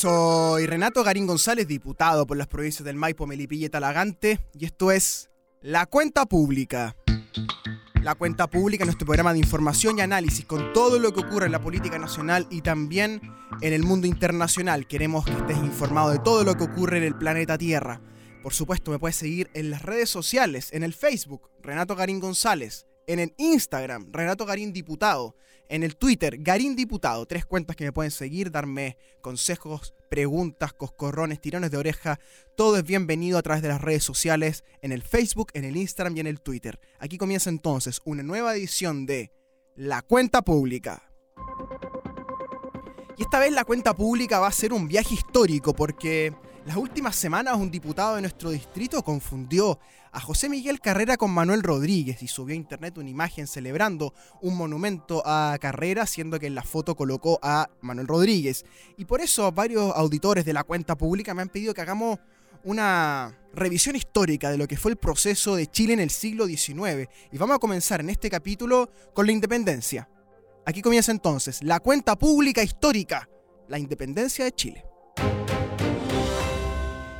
Soy Renato Garín González, diputado por las provincias del Maipo, Melipilla y Talagante, y esto es La Cuenta Pública. La Cuenta Pública, nuestro programa de información y análisis con todo lo que ocurre en la política nacional y también en el mundo internacional. Queremos que estés informado de todo lo que ocurre en el planeta Tierra. Por supuesto, me puedes seguir en las redes sociales, en el Facebook, Renato Garín González, en el Instagram, Renato Garín Diputado, en el Twitter, Garín Diputado, tres cuentas que me pueden seguir, darme consejos, preguntas, coscorrones, tirones de oreja, todo es bienvenido a través de las redes sociales, en el Facebook, en el Instagram y en el Twitter. Aquí comienza entonces una nueva edición de La Cuenta Pública. Y esta vez la cuenta pública va a ser un viaje histórico porque las últimas semanas un diputado de nuestro distrito confundió a José Miguel Carrera con Manuel Rodríguez y subió a internet una imagen celebrando un monumento a Carrera, siendo que en la foto colocó a Manuel Rodríguez. Y por eso varios auditores de la cuenta pública me han pedido que hagamos una revisión histórica de lo que fue el proceso de Chile en el siglo XIX. Y vamos a comenzar en este capítulo con la independencia. Aquí comienza entonces la cuenta pública histórica, la independencia de Chile.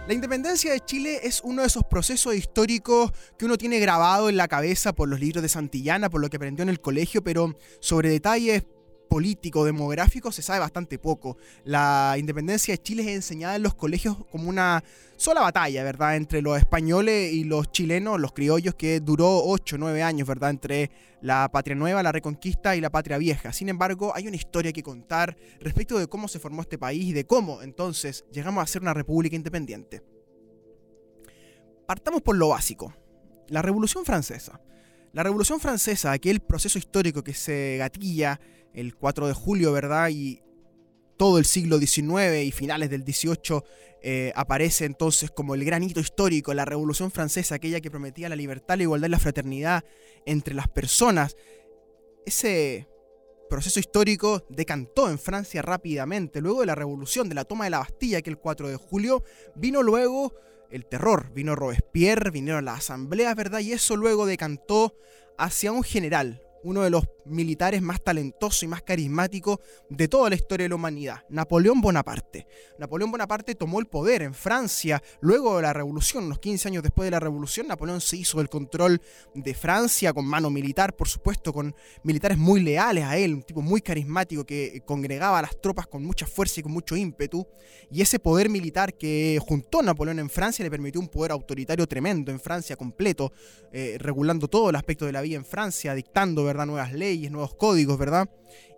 La independencia de Chile es uno de esos procesos históricos que uno tiene grabado en la cabeza por los libros de Santillana, por lo que aprendió en el colegio, pero sobre detalles político, demográfico, se sabe bastante poco. La independencia de Chile es enseñada en los colegios como una sola batalla, ¿verdad? Entre los españoles y los chilenos, los criollos, que duró 8 o 9 años, ¿verdad? Entre la patria nueva, la reconquista y la patria vieja. Sin embargo, hay una historia que contar respecto de cómo se formó este país y de cómo entonces llegamos a ser una república independiente. Partamos por lo básico. La Revolución Francesa. La Revolución Francesa, aquel proceso histórico que se gatilla el 4 de julio, ¿verdad? Y todo el siglo XIX y finales del XVIII eh, aparece entonces como el gran hito histórico, la Revolución Francesa, aquella que prometía la libertad, la igualdad y la fraternidad entre las personas. Ese proceso histórico decantó en Francia rápidamente. Luego de la revolución, de la toma de la Bastilla, que el 4 de julio, vino luego el terror, vino Robespierre, vinieron las asambleas, ¿verdad? Y eso luego decantó hacia un general, uno de los militares más talentosos y más carismáticos de toda la historia de la humanidad, Napoleón Bonaparte. Napoleón Bonaparte tomó el poder en Francia luego de la revolución, unos 15 años después de la revolución, Napoleón se hizo el control de Francia con mano militar, por supuesto, con militares muy leales a él, un tipo muy carismático que congregaba a las tropas con mucha fuerza y con mucho ímpetu, y ese poder militar que juntó Napoleón en Francia le permitió un poder autoritario tremendo en Francia completo, eh, regulando todo el aspecto de la vida en Francia, dictando ¿verdad? nuevas leyes, nuevos códigos, ¿verdad?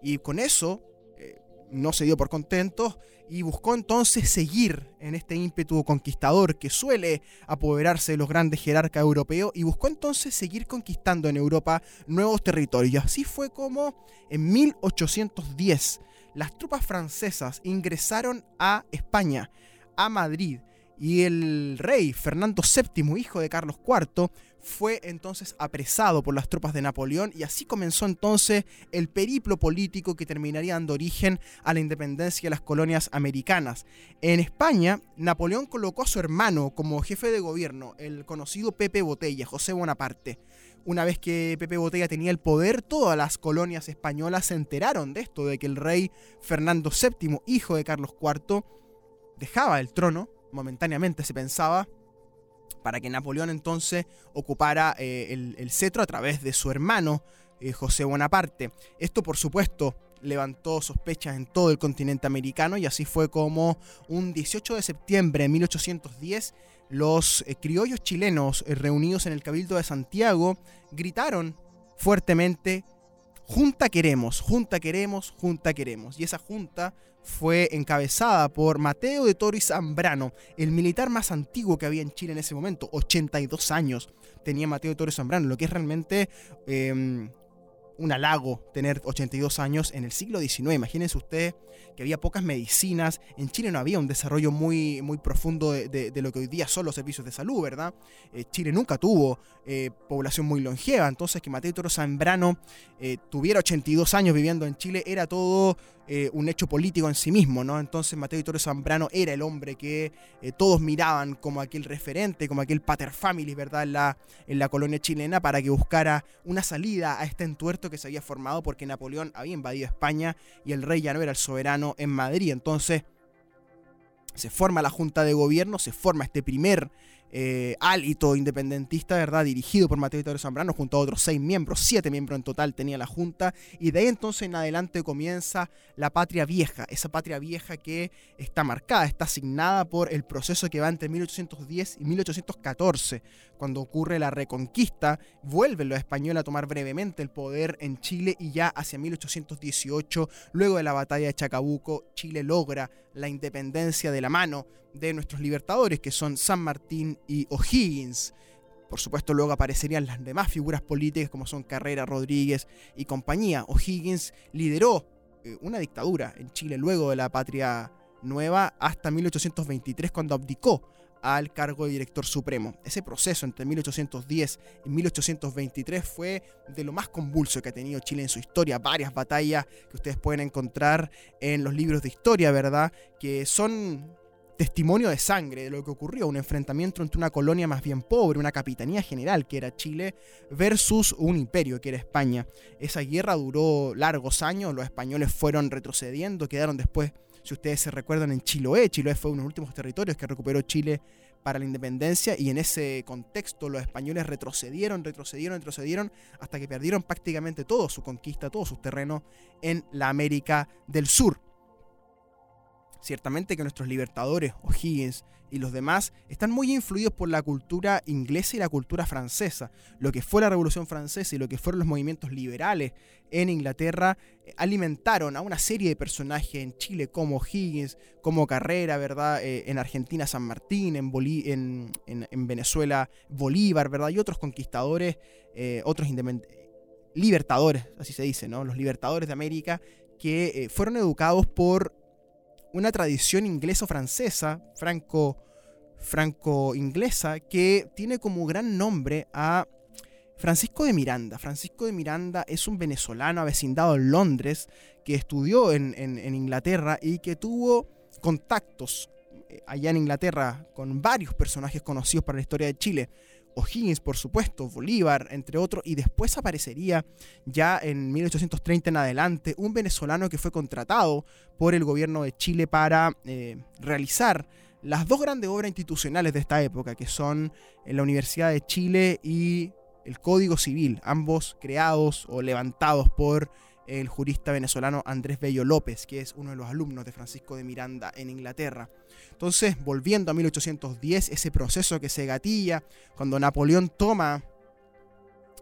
Y con eso eh, no se dio por contento y buscó entonces seguir en este ímpetu conquistador que suele apoderarse de los grandes jerarcas europeos y buscó entonces seguir conquistando en Europa nuevos territorios. Así fue como en 1810 las tropas francesas ingresaron a España, a Madrid, y el rey Fernando VII, hijo de Carlos IV, fue entonces apresado por las tropas de Napoleón y así comenzó entonces el periplo político que terminaría dando origen a la independencia de las colonias americanas. En España, Napoleón colocó a su hermano como jefe de gobierno, el conocido Pepe Botella, José Bonaparte. Una vez que Pepe Botella tenía el poder, todas las colonias españolas se enteraron de esto, de que el rey Fernando VII, hijo de Carlos IV, dejaba el trono momentáneamente se pensaba, para que Napoleón entonces ocupara eh, el, cetro a través de su hermano eh, José Bonaparte. Esto por supuesto levantó sospechas en todo el continente americano y así fue como un 18 de septiembre de 1810 los eh, criollos chilenos reunidos en el Cabildo de Santiago gritaron fuertemente Junta queremos, junta queremos, junta queremos. Y esa junta fue encabezada por Mateo de Toro y Zambrano, el militar más antiguo que había en Chile en ese momento, 82 años tenía Mateo de Toro y Zambrano, lo que es realmente em, un halago tener 82 años en el siglo XIX. Imagínense ustedes que había pocas medicinas, en Chile no había un desarrollo muy, muy profundo de, lo que hoy día son los servicios de salud, ¿verdad? Eh, Chile nunca tuvo eh, población muy longeva, entonces que Mateo Toro Zambrano eh, tuviera 82 años viviendo en Chile era todo un hecho político en sí mismo, ¿no? Entonces Mateo Toro Zambrano era el hombre que todos miraban como aquel referente, como aquel pater families, ¿verdad? En la, en la colonia chilena para que buscara una salida a este entuerto que se había formado porque Napoleón había invadido España y el rey ya no era el soberano en Madrid. Entonces, se forma la Junta de Gobierno, se forma este primer eh, hálito independentista, ¿verdad? Dirigido por Mateo Vittorio Zambrano junto a otros seis miembros, siete miembros en total tenía la Junta, y de ahí entonces en adelante comienza la patria vieja, esa patria vieja que está marcada, está asignada por el proceso que va entre 1810 y 1814, cuando ocurre la reconquista, vuelven los españoles a tomar brevemente el poder en Chile y ya hacia 1818, luego de la batalla de Chacabuco, Chile logra la independencia de la mano de nuestros libertadores, que son San Martín y O'Higgins. Por supuesto, luego aparecerían las demás figuras políticas como son Carrera, Rodríguez y compañía. O'Higgins lideró eh, una dictadura en Chile luego de la patria nueva hasta 1823 cuando abdicó al cargo de director supremo. Ese proceso entre 1810 y 1823 fue de lo más convulso que ha tenido Chile en su historia. Varias batallas que ustedes pueden encontrar en los libros de historia, ¿verdad? Que son testimonio de sangre de lo que ocurrió, un enfrentamiento entre una colonia más bien pobre, una capitanía general que era Chile, versus un imperio que era España. Esa guerra duró largos años, los españoles fueron retrocediendo, quedaron después, si ustedes se recuerdan, en Chiloé. Chiloé fue uno de los últimos territorios que recuperó Chile para la independencia y en ese contexto los españoles retrocedieron, retrocedieron, retrocedieron hasta que perdieron prácticamente todo su conquista, todos sus terrenos en la América del Sur. Ciertamente que nuestros libertadores, O'Higgins y los demás, están muy influidos por la cultura inglesa y la cultura francesa. Lo que fue la Revolución Francesa y lo que fueron los movimientos liberales en Inglaterra eh, alimentaron a una serie de personajes en Chile como O'Higgins, como Carrera, ¿verdad? Eh, en Argentina San Martín, en, en, Venezuela Bolívar, ¿verdad? Y otros conquistadores, eh, otros libertadores, así se dice, ¿no? Los libertadores de América que fueron educados por una tradición ingleso-francesa, franco, franco-inglesa, que tiene como gran nombre a Francisco de Miranda. Francisco de Miranda es un venezolano avecindado en Londres, que estudió en, en Inglaterra y que tuvo contactos eh, allá en Inglaterra con varios personajes conocidos para la historia de Chile. O'Higgins, por supuesto, Bolívar, entre otros, y después aparecería ya en 1830 en adelante un venezolano que fue contratado por el gobierno de Chile para eh, realizar las dos grandes obras institucionales de esta época, que son la Universidad de Chile y el Código Civil, ambos creados o levantados por el jurista venezolano Andrés Bello López, que es uno de los alumnos de Francisco de Miranda en Inglaterra. Entonces, volviendo a 1810, ese proceso que se gatilla cuando Napoleón toma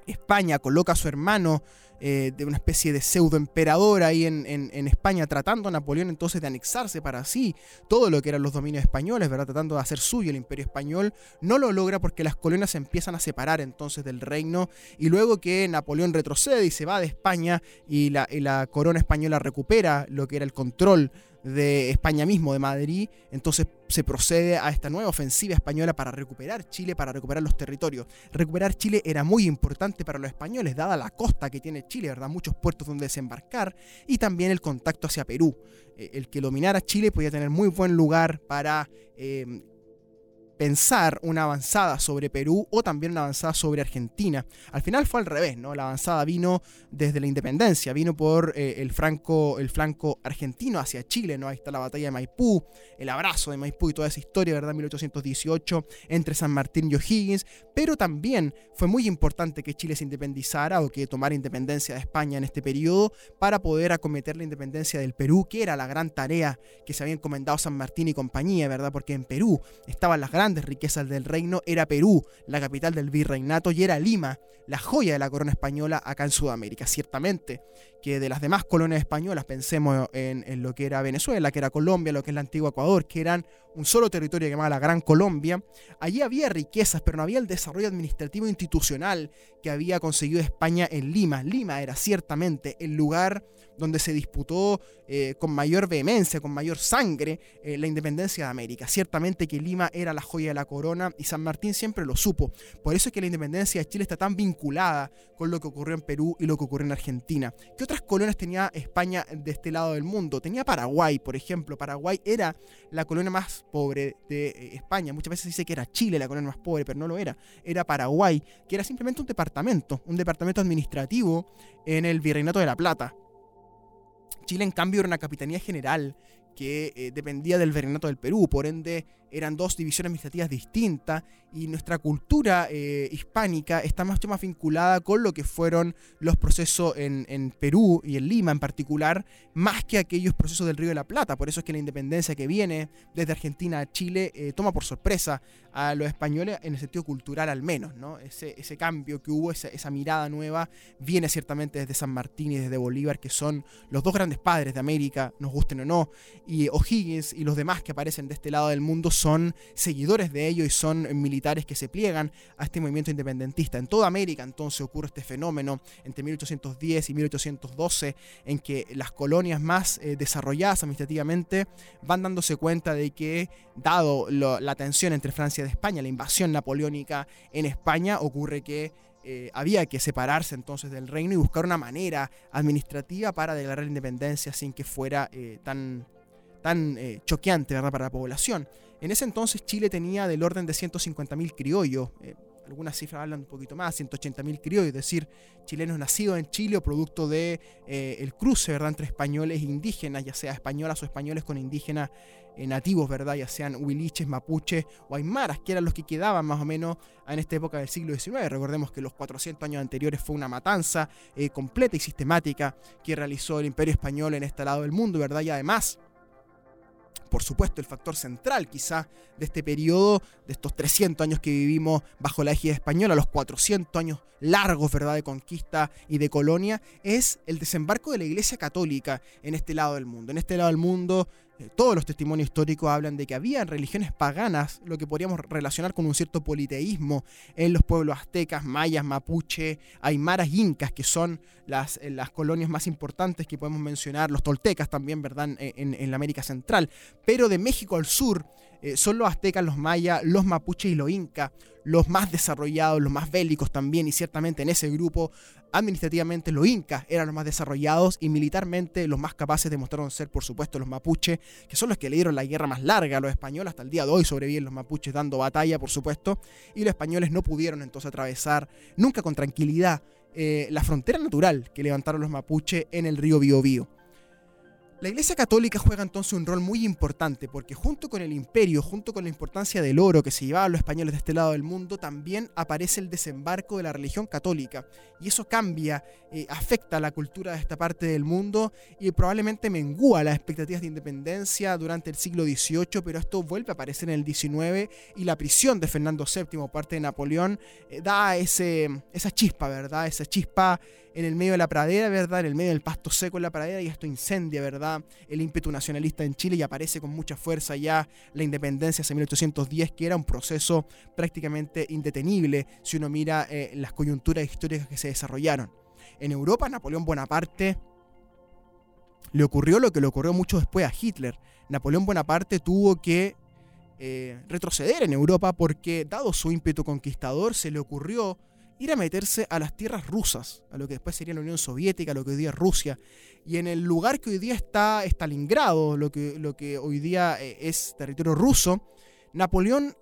España, coloca a su hermano eh, de una especie de pseudo emperador ahí en, España, tratando a Napoleón entonces de anexarse para sí todo lo que eran los dominios españoles, ¿verdad? Tratando de hacer suyo el imperio español, no lo logra porque las colonias se empiezan a separar entonces del reino y luego que Napoleón retrocede y se va de España y la, y la corona española recupera lo que era el control de España mismo, de Madrid, entonces se procede a esta nueva ofensiva española para recuperar Chile, para recuperar los territorios. Recuperar Chile era muy importante para los españoles, dada la costa que tiene Chile, ¿verdad? Muchos puertos donde desembarcar y también el contacto hacia Perú. Eh, el que dominara Chile podía tener muy buen lugar para eh, pensar una avanzada sobre Perú o también una avanzada sobre Argentina. Al final fue al revés, ¿no? La avanzada vino desde la independencia, vino por eh, el, franco, el flanco argentino hacia Chile, ¿no? Ahí está la batalla de Maipú, el abrazo de Maipú y toda esa historia, ¿verdad? 1818 entre San Martín y O'Higgins, pero también fue muy importante que Chile se independizara o que tomara independencia de España en este periodo para poder acometer la independencia del Perú, que era la gran tarea que se había encomendado San Martín y compañía, ¿verdad? Porque en Perú estaban las grandes grandes riquezas del reino era Perú, la capital del virreinato, y era Lima, la joya de la corona española acá en Sudamérica. Ciertamente que de las demás colonias españolas, pensemos en, lo que era Venezuela, que era Colombia, lo que es el antiguo Ecuador, que eran un solo territorio llamado la Gran Colombia, allí había riquezas, pero no había el desarrollo administrativo institucional que había conseguido España en Lima. Lima era ciertamente el lugar donde se disputó eh, con mayor vehemencia, con mayor sangre, eh, la independencia de América. Ciertamente que Lima era la joya de la corona y San Martín siempre lo supo. Por eso es que la independencia de Chile está tan vinculada con lo que ocurrió en Perú y lo que ocurrió en Argentina. ¿Qué otras colonias tenía España de este lado del mundo? Tenía Paraguay, por ejemplo. Paraguay era la colonia más pobre de eh, España. Muchas veces se dice que era Chile la colonia más pobre, pero no lo era. Era Paraguay, que era simplemente un departamento, un departamento administrativo en el Virreinato de la Plata. Chile, en cambio, era una capitanía general que eh, dependía del Virreinato del Perú, por ende eran dos divisiones administrativas distintas y nuestra cultura eh, hispánica está mucho más vinculada con lo que fueron los procesos en, Perú y en Lima en particular, más que aquellos procesos del Río de la Plata. Por eso es que la independencia que viene desde Argentina a Chile eh, toma por sorpresa a los españoles en el sentido cultural al menos. ¿no? Ese, ese cambio que hubo, esa, esa mirada nueva, viene ciertamente desde San Martín y desde Bolívar, que son los dos grandes padres de América, nos gusten o no, y O'Higgins y los demás que aparecen de este lado del mundo son seguidores de ellos y son militares que se pliegan a este movimiento independentista. En toda América entonces ocurre este fenómeno entre 1810 y 1812 en que las colonias más eh, desarrolladas administrativamente van dándose cuenta de que dado la tensión entre Francia y España, la invasión napoleónica en España, ocurre que eh, había que separarse entonces del reino y buscar una manera administrativa para declarar la independencia sin que fuera eh, tan, tan choqueante para la población. En ese entonces Chile tenía del orden de 150.000 criollos. Eh, algunas cifras hablan un poquito más, 180.000 criollos, es decir, chilenos nacidos en Chile o producto de eh, el cruce ¿verdad? entre españoles e indígenas, ya sea españolas o españoles con indígenas eh, nativos, ¿verdad? ya sean huiliches, mapuches o aymaras, que eran los que quedaban más o menos en esta época del siglo XIX. Recordemos que los 400 años anteriores fue una matanza completa y sistemática que realizó el imperio español en este lado del mundo, ¿verdad? y además por supuesto, el factor central quizá de este periodo, de estos 300 años que vivimos bajo la égida española, los 400 años largos, ¿verdad?, de conquista y de colonia, es el desembarco de la Iglesia Católica en este lado del mundo. En este lado del mundo todos los testimonios históricos hablan de que había religiones paganas, lo que podríamos relacionar con un cierto politeísmo en los pueblos aztecas, mayas, mapuche, aymaras, incas, que son las, eh, las colonias más importantes que podemos mencionar, los toltecas también, ¿verdad?, en, en la América Central. Pero de México al sur, eh, son los aztecas, los mayas, los mapuches y los incas, los más desarrollados, los más bélicos también, y ciertamente en ese grupo, administrativamente los incas eran los más desarrollados y militarmente los más capaces demostraron ser, por supuesto, los mapuches, que son los que le dieron la guerra más larga a los españoles, hasta el día de hoy sobreviven los mapuches dando batalla, por supuesto, y los españoles no pudieron entonces atravesar nunca con tranquilidad eh, la frontera natural que levantaron los mapuches en el río Biobío. La Iglesia Católica juega entonces un rol muy importante porque junto con el imperio, junto con la importancia del oro que se llevaban los españoles de este lado del mundo, también aparece el desembarco de la religión católica. Y eso cambia, eh, afecta la cultura de esta parte del mundo y probablemente mengúa las expectativas de independencia durante el siglo XVIII, pero esto vuelve a aparecer en el XIX y la prisión de Fernando VII, parte de Napoleón, eh, da ese, esa chispa, ¿verdad? Esa chispa en el medio de la pradera, ¿verdad? En el medio del pasto seco en la pradera y esto incendia, ¿verdad? El ímpetu nacionalista en Chile y aparece con mucha fuerza ya la independencia hacia 1810, que era un proceso prácticamente indetenible si uno mira eh, las coyunturas históricas que se desarrollaron. En Europa, Napoleón Bonaparte le ocurrió lo que le ocurrió mucho después a Hitler. Napoleón Bonaparte tuvo que eh, retroceder en Europa porque, dado su ímpetu conquistador, se le ocurrió ir a meterse a las tierras rusas, a lo que después sería la Unión Soviética, lo que hoy día es Rusia. Y en el lugar que hoy día está Stalingrado, lo que, lo que hoy día eh, es territorio ruso, Napoleón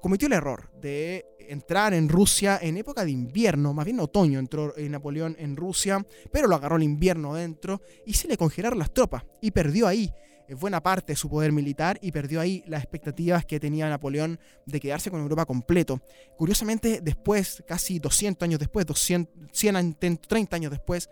cometió el error de entrar en Rusia en época de invierno, más bien otoño entró eh, Napoleón en Rusia, pero lo agarró el invierno dentro y se le congelaron las tropas y perdió ahí buena parte de su poder militar y perdió ahí las expectativas que tenía Napoleón de quedarse con Europa completo. Curiosamente, después, casi 200 años después, 200, 130 años después,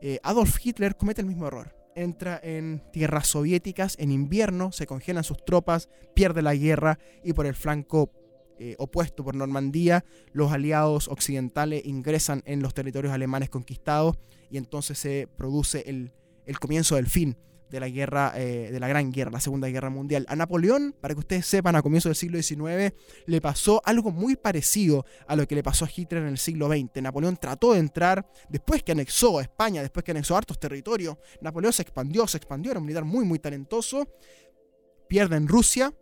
eh, Adolf Hitler comete el mismo error. Entra en tierras soviéticas en invierno, se congelan sus tropas, pierde la guerra y por el flanco eh, opuesto por Normandía, los aliados occidentales ingresan en los territorios alemanes conquistados y entonces se produce el, el comienzo del fin de la guerra, eh, de la Gran Guerra, la Segunda Guerra Mundial. A Napoleón, para que ustedes sepan, a comienzos del siglo XIX le pasó algo muy parecido a lo que le pasó a Hitler en el siglo XX. Napoleón trató de entrar, después que anexó a España, después que anexó hartos territorios, Napoleón se expandió, se expandió, era un militar muy, muy talentoso, pierde en Rusia,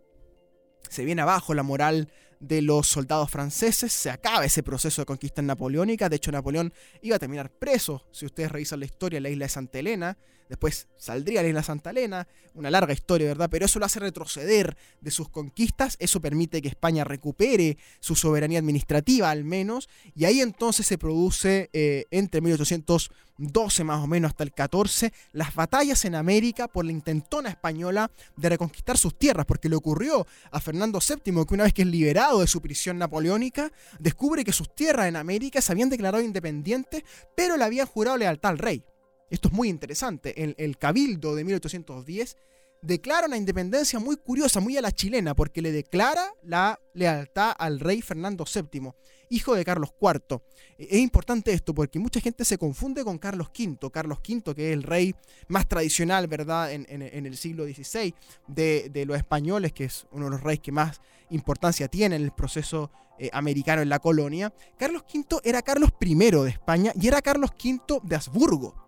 se viene abajo la moral de los soldados franceses, se acaba ese proceso de conquista napoleónica, de hecho Napoleón iba a terminar preso, si ustedes revisan la historia, en la isla de Santa Elena, después saldría la Santa Elena, una larga historia, ¿verdad? Pero eso lo hace retroceder de sus conquistas, eso permite que España recupere su soberanía administrativa al menos, y ahí entonces se produce eh, entre 1812 más o menos hasta el 14 las batallas en América por la intentona española de reconquistar sus tierras, porque le ocurrió a Fernando VII que una vez que es liberado de su prisión napoleónica, descubre que sus tierras en América se habían declarado independientes, pero le habían jurado lealtad al rey. Esto es muy interesante. El, Cabildo de 1810 declara una independencia muy curiosa, muy a la chilena, porque le declara la lealtad al rey Fernando VII, hijo de Carlos IV. Es importante esto porque mucha gente se confunde con Carlos V, Carlos V que es el rey más tradicional, ¿verdad?, en, el siglo XVI de, los españoles, que es uno de los reyes que más importancia tiene en el proceso eh, americano en la colonia. Carlos V era Carlos I de España y era Carlos V de Habsburgo.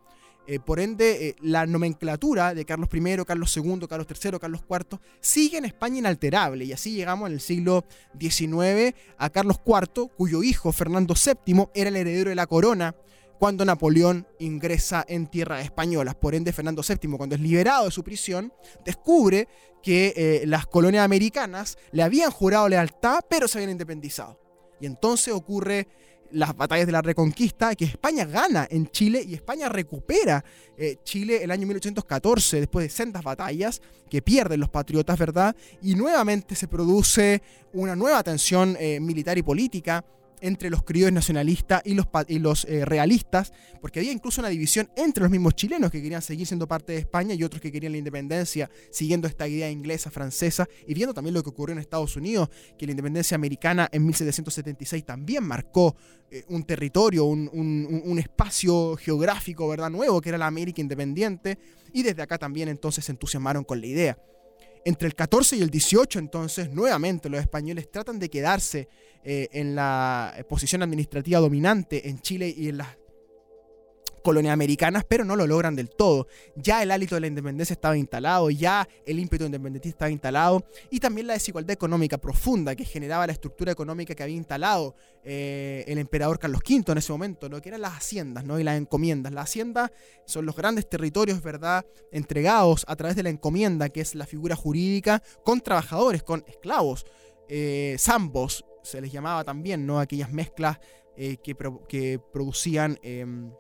Eh, por ende, eh, la nomenclatura de Carlos I, Carlos II, Carlos III, Carlos IV sigue en España inalterable. Y así llegamos en el siglo XIX a Carlos IV, cuyo hijo Fernando VII era el heredero de la corona cuando Napoleón ingresa en tierras españolas. Por ende, Fernando VII, cuando es liberado de su prisión, descubre que eh, las colonias americanas le habían jurado lealtad, pero se habían independizado. Y entonces ocurre las batallas de la Reconquista, que España gana en Chile y España recupera eh, Chile el año 1814, después de sendas batallas que pierden los patriotas, ¿verdad? Y nuevamente se produce una nueva tensión eh, militar y política entre los criollos nacionalistas y los, y los eh, realistas, porque había incluso una división entre los mismos chilenos que querían seguir siendo parte de España y otros que querían la independencia, siguiendo esta idea inglesa, francesa, y viendo también lo que ocurrió en Estados Unidos, que la independencia americana en 1776 también marcó eh, un territorio, un, un, espacio geográfico, ¿verdad? Nuevo, que era la América independiente, y desde acá también entonces se entusiasmaron con la idea. Entre el 14 y el 18, entonces, nuevamente los españoles tratan de quedarse eh, en la posición administrativa dominante en Chile y en las colonias americanas, pero no lo logran del todo. Ya el hálito de la independencia estaba instalado, ya el ímpetu independentista estaba instalado, y también la desigualdad económica profunda que generaba la estructura económica que había instalado eh, el emperador Carlos V en ese momento, lo que eran las haciendas ¿no? y las encomiendas. Las haciendas son los grandes territorios, ¿verdad?, entregados a través de la encomienda, que es la figura jurídica, con trabajadores, con esclavos, eh, zambos, se les llamaba también, ¿no? Aquellas mezclas eh, que, que, producían em,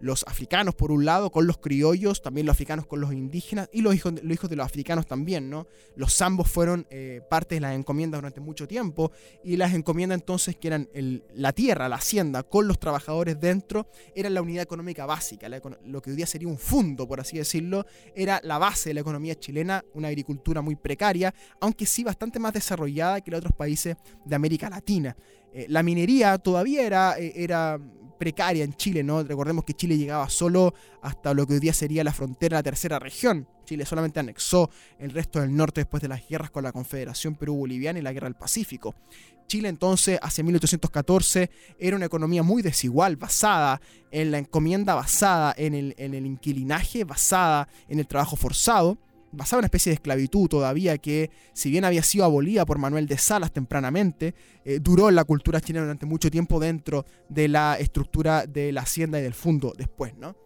los africanos por un lado con los criollos, también los africanos con los indígenas y los hijos, los hijos de los africanos también, ¿no? Los zambos fueron eh, parte de las encomiendas durante mucho tiempo y las encomiendas entonces que eran la tierra, la hacienda con los trabajadores dentro, eran la unidad económica básica, lo que hoy día sería un fondo, por así decirlo, era la base de la economía chilena, una agricultura muy precaria, aunque sí bastante más desarrollada que en otros países de América Latina. Eh, la minería todavía era, eh, era precaria en Chile, ¿no? Recordemos que Chile llegaba solo hasta lo que hoy día sería la frontera la tercera región. Chile solamente anexó el resto del norte después de las guerras con la Confederación Perú-Boliviana y la Guerra del Pacífico. Chile entonces, hacia 1814, era una economía muy desigual, basada en la encomienda, basada en el, en el inquilinaje, basada en el trabajo forzado basada en una especie de esclavitud todavía que, si bien había sido abolida por Manuel de Salas tempranamente, eh, duró en la cultura chilena durante mucho tiempo dentro de la estructura de la hacienda y del fondo después, ¿no?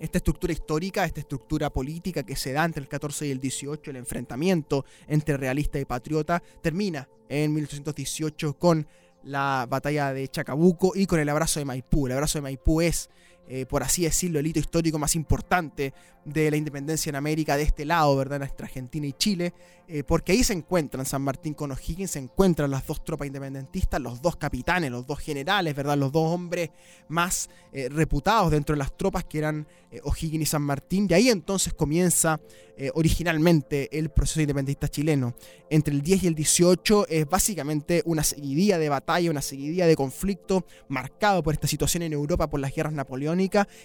Esta estructura histórica, esta estructura política que se da entre el 14 y el 18, el enfrentamiento entre realista y patriota, termina en 1818 con la batalla de Chacabuco y con el abrazo de Maipú. El abrazo de Maipú es eh, por así decirlo, el hito histórico más importante de la independencia en América de este lado, ¿verdad? Nuestra Argentina y Chile, eh, porque ahí se encuentran San Martín con O'Higgins, se encuentran las dos tropas independentistas, los dos capitanes, los dos generales, ¿verdad? Los dos hombres más eh, reputados dentro de las tropas que eran O'Higgins y San Martín, y ahí entonces comienza originalmente el proceso independentista chileno. Entre el 10 y el 18 es básicamente una seguidilla de batalla, una seguidilla de conflicto marcado por esta situación en Europa por las guerras napoleónicas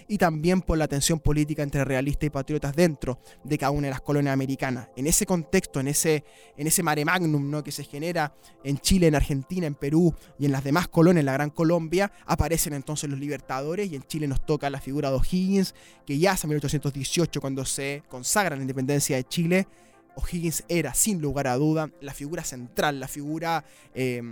y también por la tensión política entre realistas y patriotas dentro de cada una de las colonias americanas. En ese contexto, en ese, en ese mare magnum ¿no? que se genera en Chile, en Argentina, en Perú y en las demás colonias, en la Gran Colombia, aparecen entonces los libertadores y en Chile nos toca la figura de O'Higgins, que ya hace 1818, cuando se consagra la independencia de Chile, O'Higgins era, sin lugar a duda, la figura central, la figura... Eh,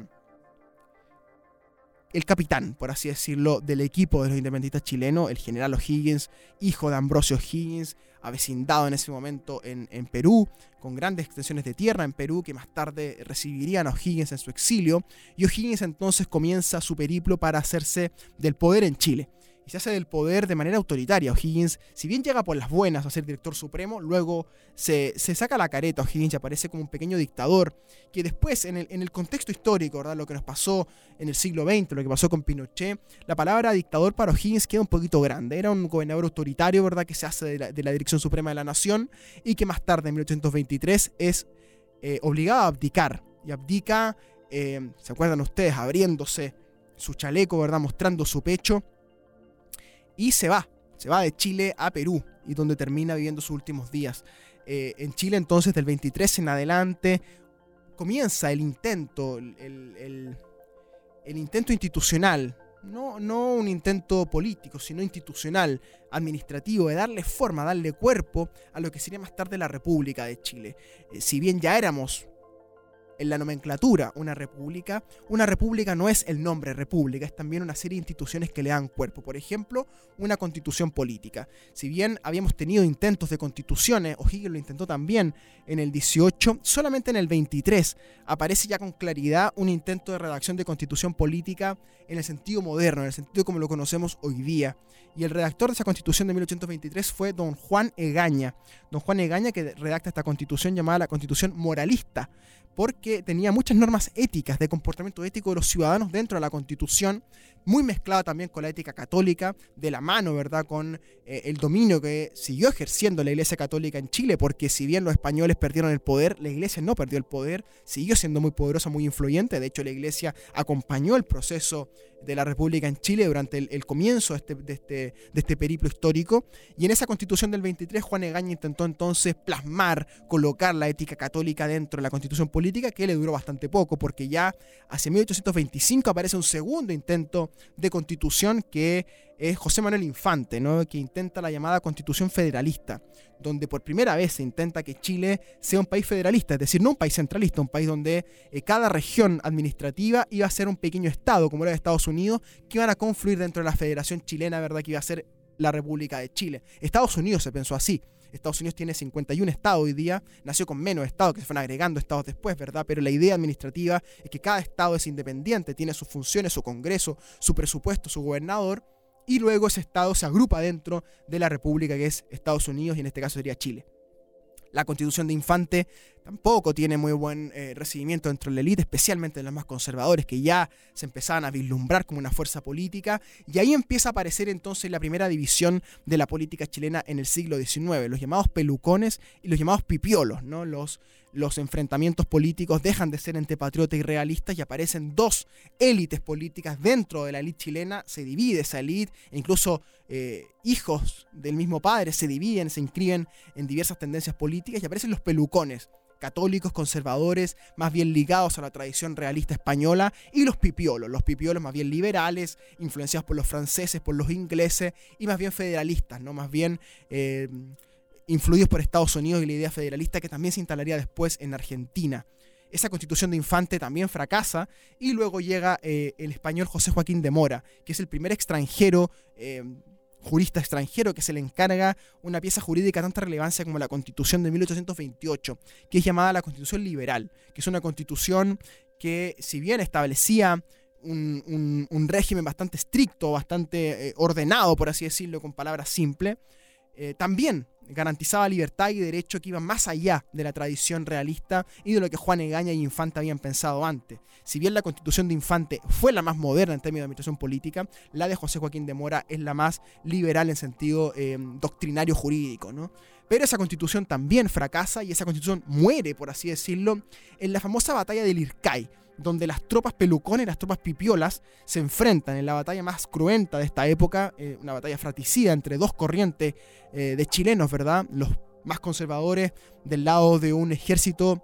el capitán, por así decirlo, del equipo de los independentistas chilenos, el general O'Higgins, hijo de Ambrosio O'Higgins, avecindado en ese momento en, Perú, con grandes extensiones de tierra en Perú, que más tarde recibirían a O'Higgins en su exilio, y O'Higgins entonces comienza su periplo para hacerse del poder en Chile y se hace del poder de manera autoritaria. O'Higgins, si bien llega por las buenas a ser director supremo, luego se, saca la careta O'Higgins aparece como un pequeño dictador, que después, en el, en el, contexto histórico, ¿verdad? lo que nos pasó en el siglo XX, lo que pasó con Pinochet, la palabra dictador para O'Higgins queda un poquito grande. Era un gobernador autoritario, ¿verdad?, que se hace de la, Dirección Suprema de la Nación y que más tarde, en 1823, es eh, obligado a abdicar. Y abdica, eh, ¿se acuerdan ustedes?, abriéndose su chaleco, ¿verdad?, mostrando su pecho y se va, se va de Chile a Perú y donde termina viviendo sus últimos días. Eh, en Chile entonces del 23 en adelante comienza el intento, el, intento institucional, no, no, un intento político, sino institucional, administrativo, de darle forma, darle cuerpo a lo que sería más tarde la República de Chile. Eh, si bien ya éramos en la nomenclatura una república, una república no es el nombre república, es también una serie de instituciones que le dan cuerpo. Por ejemplo, una constitución política. Si bien habíamos tenido intentos de constituciones, O'Higgins lo intentó también en el 18, solamente en el 23 aparece ya con claridad un intento de redacción de constitución política en el sentido moderno, en el sentido como lo conocemos hoy día. Y el redactor de esa constitución de 1823 fue don Juan Egaña. Don Juan Egaña que redacta esta constitución llamada la constitución moralista porque tenía muchas normas éticas de comportamiento ético de los ciudadanos dentro de la Constitución, muy mezclada también con la ética católica, de la mano, ¿verdad?, con eh, el dominio que siguió ejerciendo la Iglesia Católica en Chile, porque si bien los españoles perdieron el poder, la Iglesia no perdió el poder, siguió siendo muy poderosa, muy influyente, de hecho la Iglesia acompañó el proceso de la República en Chile durante el, comienzo este, de este, de, este, periplo histórico. Y en esa constitución del 23, Juan Egaña intentó entonces plasmar, colocar la ética católica dentro de la constitución política, que le duró bastante poco, porque ya hacia 1825 aparece un segundo intento de constitución que es José Manuel Infante, ¿no? que intenta la llamada constitución federalista, donde por primera vez se intenta que Chile sea un país federalista, es decir, no un país centralista, un país donde eh, cada región administrativa iba a ser un pequeño estado, como era Estados Unidos, que iban a confluir dentro de la Federación Chilena, ¿verdad? Que iba a ser la República de Chile. Estados Unidos se pensó así. Estados Unidos tiene 51 estados hoy día, nació con menos estados que se fueron agregando estados después, ¿verdad? Pero la idea administrativa es que cada estado es independiente, tiene sus funciones, su congreso, su presupuesto, su gobernador, y luego ese estado se agrupa dentro de la república que es Estados Unidos y en este caso sería Chile. La constitución de Infante tampoco tiene muy buen eh, recibimiento dentro de la élite, especialmente de los más conservadores, que ya se empezaban a vislumbrar como una fuerza política, y ahí empieza a aparecer entonces la primera división de la política chilena en el siglo XIX, los llamados pelucones y los llamados pipiolos, ¿no? los, los enfrentamientos políticos dejan de ser entre patriotas y realistas y aparecen dos élites políticas dentro de la élite chilena, se divide esa élite, e incluso eh, hijos del mismo padre se dividen, se inscriben en diversas tendencias políticas y aparecen los pelucones, católicos, conservadores, más bien ligados a la tradición realista española, y los pipiolos, los pipiolos más bien liberales, influenciados por los franceses, por los ingleses, y más bien federalistas, ¿no? Más bien eh, influidos por Estados Unidos y la idea federalista que también se instalaría después en Argentina. Esa constitución de Infante también fracasa y luego llega eh, el español José Joaquín de Mora, que es el primer extranjero, eh, jurista extranjero, que se le encarga una pieza jurídica de tanta relevancia como la constitución de 1828, que es llamada la constitución liberal, que es una constitución que si bien establecía un, régimen bastante estricto, bastante eh, ordenado, por así decirlo, con palabras simples, también garantizaba libertad y derecho que iban más allá de la tradición realista y de lo que Juan Egaña y Infante habían pensado antes. Si bien la constitución de Infante fue la más moderna en términos de administración política, la de José Joaquín de Mora es la más liberal en sentido eh, doctrinario jurídico. ¿no? Pero esa constitución también fracasa y esa constitución muere, por así decirlo, en la famosa batalla del Ircay donde las tropas pelucones y las tropas pipiolas se enfrentan en la batalla más cruenta de esta época, eh, una batalla fratricida entre dos corrientes eh, de chilenos, ¿verdad? Los más conservadores del lado de un ejército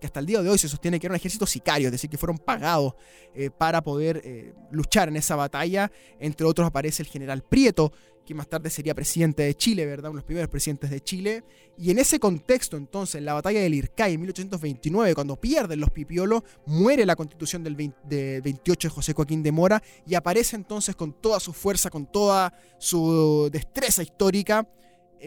que hasta el día de hoy se sostiene que era un ejército sicario, es decir, que fueron pagados eh, para poder eh, luchar en esa batalla. Entre otros aparece el general Prieto, que más tarde sería presidente de Chile, ¿verdad? Uno de los primeros presidentes de Chile. Y en ese contexto, entonces, en la batalla del Ircay en 1829, cuando pierden los pipiolos, muere la constitución del 28 de José Joaquín de Mora y aparece entonces con toda su fuerza, con toda su destreza histórica,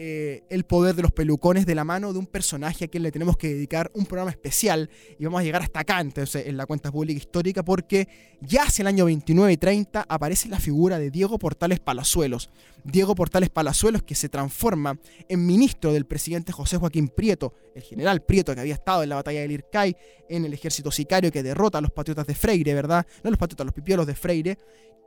eh, el poder de los pelucones de la mano de un personaje a quien le tenemos que dedicar un programa especial y vamos a llegar hasta acá entonces, en la cuenta pública histórica porque ya hacia el año 29 y 30 aparece la figura de Diego Portales Palazuelos. Diego Portales Palazuelos que se transforma en ministro del presidente José Joaquín Prieto, el general Prieto que había estado en la batalla del Ircay, en el ejército sicario que derrota a los patriotas de Freire, ¿verdad? No los patriotas, los pipiolos de Freire,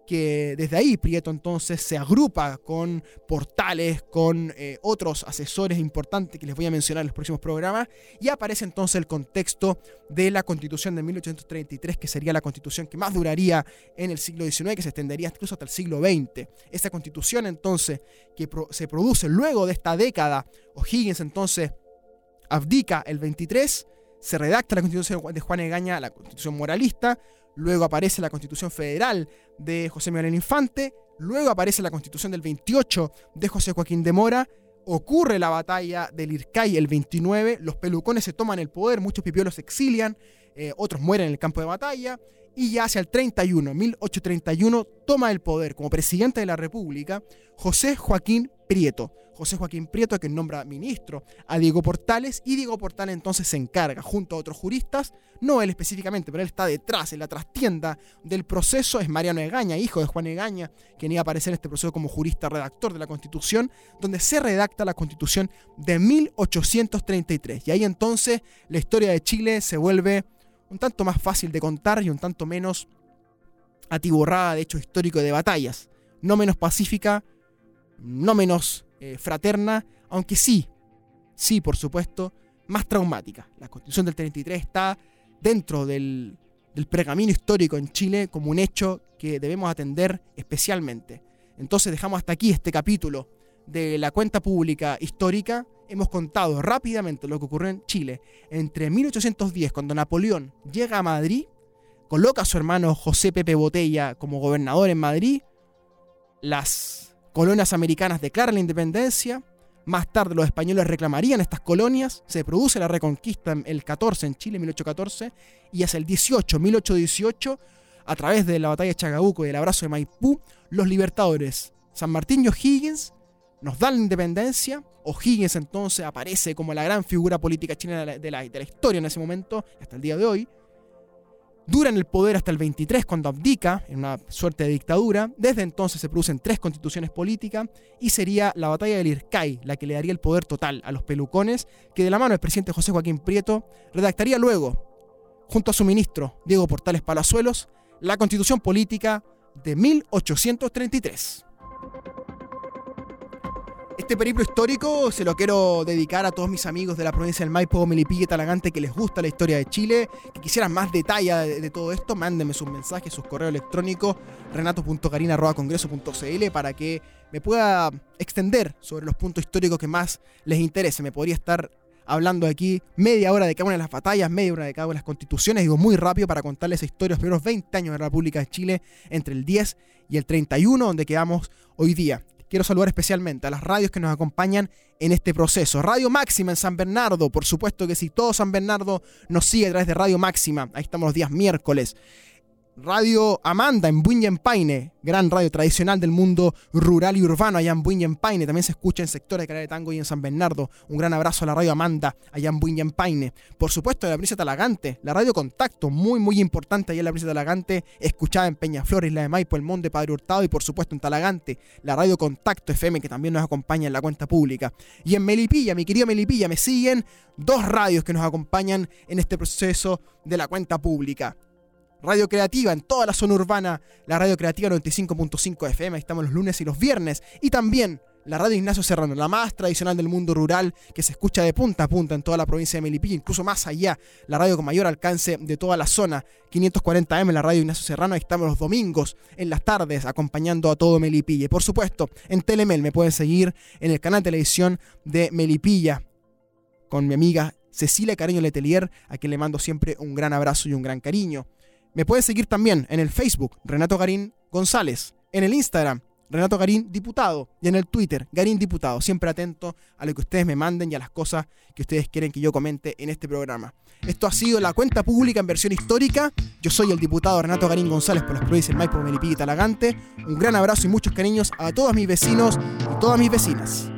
que desde ahí Prieto entonces se agrupa con portales, con eh, otros asesores importantes que les voy a mencionar en los próximos programas, y aparece entonces el contexto de la constitución de 1833, que sería la constitución que más duraría en el siglo XIX, que se extendería incluso hasta el siglo XX. Esta constitución entonces que se produce luego de esta década, O'Higgins entonces abdica el 23, se redacta la constitución de Juan Egaña, la constitución moralista, luego aparece la Constitución Federal de José Miguel Infante, luego aparece la Constitución del 28 de José Joaquín de Mora, ocurre la batalla del Ircay el 29, los pelucones se toman el poder, muchos pipiolos se exilian, eh, otros mueren en el campo de batalla, y ya hacia el 31, 1831, toma el poder como presidente de la República José Joaquín Prieto. José Joaquín Prieto que nombra ministro a Diego Portales y Diego Portales entonces se encarga junto a otros juristas, no él específicamente, pero él está detrás, en la trastienda del proceso, es Mariano Egaña, hijo de Juan Egaña, quien iba a aparecer en este proceso como jurista redactor de la Constitución, donde se redacta la Constitución de 1833. Y ahí entonces la historia de Chile se vuelve un tanto más fácil de contar y un tanto menos atiborrada de hecho histórico de batallas, no menos pacífica, no menos eh, fraterna, aunque sí, sí, por supuesto, más traumática. La constitución del 33 está dentro del, del pergamino histórico en Chile como un hecho que debemos atender especialmente. Entonces dejamos hasta aquí este capítulo de la cuenta pública histórica hemos contado rápidamente lo que ocurrió en Chile entre 1810, cuando Napoleón llega a Madrid, coloca a su hermano José Pepe Botella como gobernador en Madrid, las colonias americanas declaran la independencia, más tarde los españoles reclamarían estas colonias, se produce la reconquista en el 14 en Chile, 1814, y hacia el 18, 1818, a través de la batalla de Chagabuco y el abrazo de Maipú, los libertadores San Martín y O'Higgins nos dan la independencia. O'Higgins entonces aparece como la gran figura política chilena de la, historia en ese momento, hasta el día de hoy. Dura en el poder hasta el 23 cuando abdica, en una suerte de dictadura. Desde entonces se producen tres constituciones políticas y sería la batalla del Ircay la que le daría el poder total a los pelucones, que de la mano del presidente José Joaquín Prieto redactaría luego, junto a su ministro Diego Portales Palazuelos, la constitución política de 1833. Este periplo histórico se lo quiero dedicar a todos mis amigos de la provincia del Maipo, Melipilla Talagante que les gusta la historia de Chile, que quisieran más detalle de, todo esto, mándenme sus mensajes, sus correos electrónicos, renato.carina.congreso.cl para que me pueda extender sobre los puntos históricos que más les interese. Me podría estar hablando aquí media hora de cada una de las batallas, media hora de cada una de las constituciones, digo muy rápido para contarles esa historia, los primeros 20 años de la República de Chile, entre el 10 y el 31, donde quedamos hoy día quiero saludar especialmente a las radios que nos acompañan en este proceso. Radio Máxima en San Bernardo, por supuesto que si todo San Bernardo nos sigue a través de Radio Máxima, ahí estamos los días miércoles. Radio Amanda en Paine, gran radio tradicional del mundo rural y urbano allá en Paine. También se escucha en sectores de de Tango y en San Bernardo. Un gran abrazo a la radio Amanda allá en Paine. Por supuesto, de la provincia de Talagante, la radio Contacto, muy muy importante allá en la provincia de Talagante, escuchada en Peñaflor, Isla de Maipo, el Monte Padre Hurtado y por supuesto en Talagante, la radio Contacto FM que también nos acompaña en la cuenta pública. Y en Melipilla, mi querido Melipilla, me siguen dos radios que nos acompañan en este proceso de la cuenta pública. Radio Creativa en toda la zona urbana, la Radio Creativa 95.5 FM, estamos los lunes y los viernes, y también la Radio Ignacio Serrano, la más tradicional del mundo rural, que se escucha de punta a punta en toda la provincia de Melipilla, incluso más allá, la radio con mayor alcance de toda la zona, 540M, la Radio Ignacio Serrano, ahí estamos los domingos, en las tardes, acompañando a todo Melipilla. Y por supuesto, en Telemel me pueden seguir en el canal de televisión de Melipilla, con mi amiga Cecilia Cariño Letelier, a quien le mando siempre un gran abrazo y un gran cariño. Me pueden seguir también en el Facebook, Renato Garín González, en el Instagram, Renato Garín Diputado, y en el Twitter, Garín Diputado, siempre atento a lo que ustedes me manden y a las cosas que ustedes quieren que yo comente en este programa. Esto ha sido la cuenta pública en versión histórica. Yo soy el diputado Renato Garín González por las provincias Maipo, Melipilla y Talagante. Un gran abrazo y muchos cariños a todos mis vecinos y todas mis vecinas.